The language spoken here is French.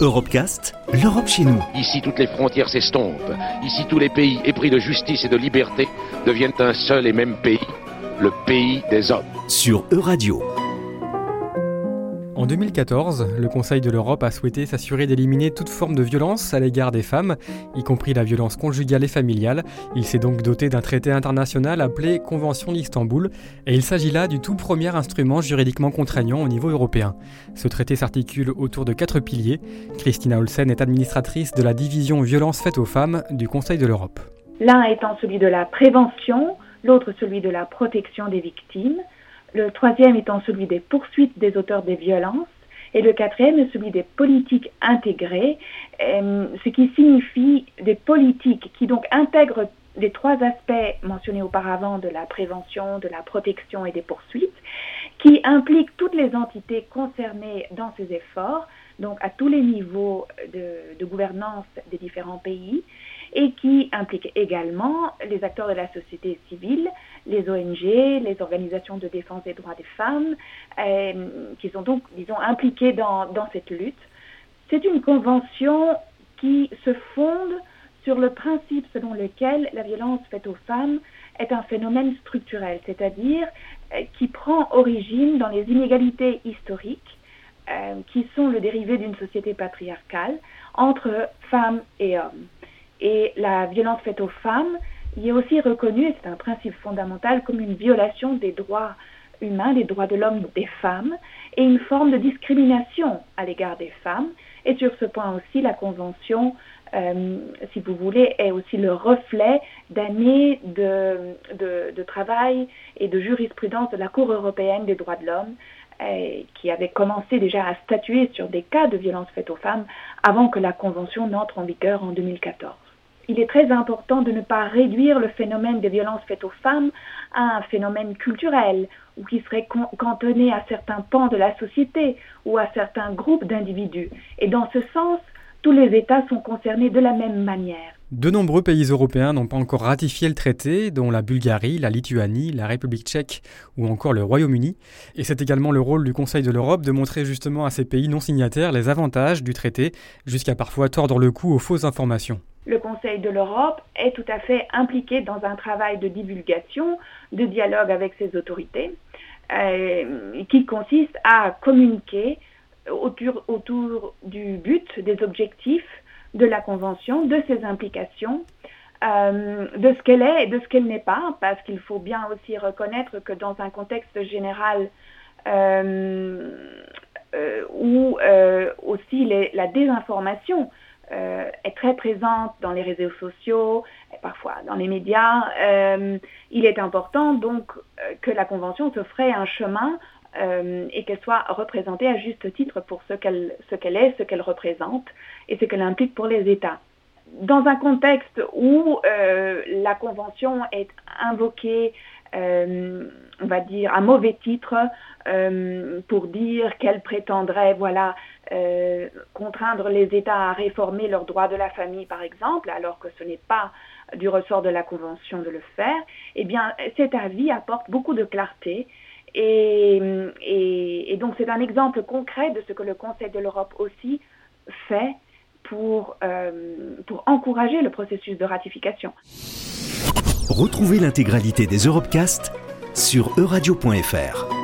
Europecast, l'Europe chez nous. Ici, toutes les frontières s'estompent. Ici, tous les pays épris de justice et de liberté deviennent un seul et même pays, le pays des hommes. Sur Euradio. En 2014, le Conseil de l'Europe a souhaité s'assurer d'éliminer toute forme de violence à l'égard des femmes, y compris la violence conjugale et familiale. Il s'est donc doté d'un traité international appelé Convention d'Istanbul, et il s'agit là du tout premier instrument juridiquement contraignant au niveau européen. Ce traité s'articule autour de quatre piliers. Christina Olsen est administratrice de la division violence faite aux femmes du Conseil de l'Europe. L'un étant celui de la prévention, l'autre celui de la protection des victimes, le troisième étant celui des poursuites des auteurs des violences, et le quatrième est celui des politiques intégrées, euh, ce qui signifie des politiques qui donc intègrent les trois aspects mentionnés auparavant de la prévention, de la protection et des poursuites, qui impliquent toutes les entités concernées dans ces efforts, donc à tous les niveaux de, gouvernance des différents pays, et qui implique également les acteurs de la société civile, les ONG, les organisations de défense des droits des femmes, euh, qui sont donc, disons, impliquées dans, dans cette lutte. C'est une convention qui se fonde sur le principe selon lequel la violence faite aux femmes est un phénomène structurel, c'est-à-dire euh, qui prend origine dans les inégalités historiques euh, qui sont le dérivé d'une société patriarcale entre femmes et hommes. Et la violence faite aux femmes y est aussi reconnue, et c'est un principe fondamental, comme une violation des droits humains, des droits de l'homme des femmes, et une forme de discrimination à l'égard des femmes. Et sur ce point aussi, la Convention, euh, si vous voulez, est aussi le reflet d'années de, travail et de jurisprudence de la Cour européenne des droits de l'homme, qui avait commencé déjà à statuer sur des cas de violence faite aux femmes avant que la Convention n'entre en vigueur en 2014 il est très important de ne pas réduire le phénomène des violences faites aux femmes à un phénomène culturel ou qui serait cantonné à certains pans de la société ou à certains groupes d'individus. Et dans ce sens, tous les États sont concernés de la même manière. De nombreux pays européens n'ont pas encore ratifié le traité, dont la Bulgarie, la Lituanie, la République tchèque ou encore le Royaume-Uni. Et c'est également le rôle du Conseil de l'Europe de montrer justement à ces pays non signataires les avantages du traité, jusqu'à parfois tordre le cou aux fausses informations le Conseil de l'Europe est tout à fait impliqué dans un travail de divulgation, de dialogue avec ses autorités, euh, qui consiste à communiquer autour, autour, du but, des objectifs de la Convention, de ses implications, euh, de ce qu'elle est et de ce qu'elle n'est pas, parce qu'il faut bien aussi reconnaître que dans un contexte général euh, euh où aussi la désinformation est très présente dans les réseaux sociaux, parfois dans les médias. Il est important donc que la Convention se ferait un chemin euh, et qu'elle soit représentée à juste titre pour ce qu'elle est, ce qu'elle représente et ce qu'elle implique pour les États. Dans un contexte où euh, la Convention est invoquée euh, on va dire, à mauvais titre pour dire qu'elle prétendrait, voilà, contraindre les États à réformer leurs droits de la famille, par exemple, alors que ce n'est pas du ressort de la Convention de le faire, eh bien, cet avis apporte beaucoup de clarté. Et, donc, c'est un exemple concret de ce que le Conseil de l'Europe aussi fait pour, euh, pour encourager le processus de ratification. Retrouvez l'intégralité des Europecast sur euradio.fr.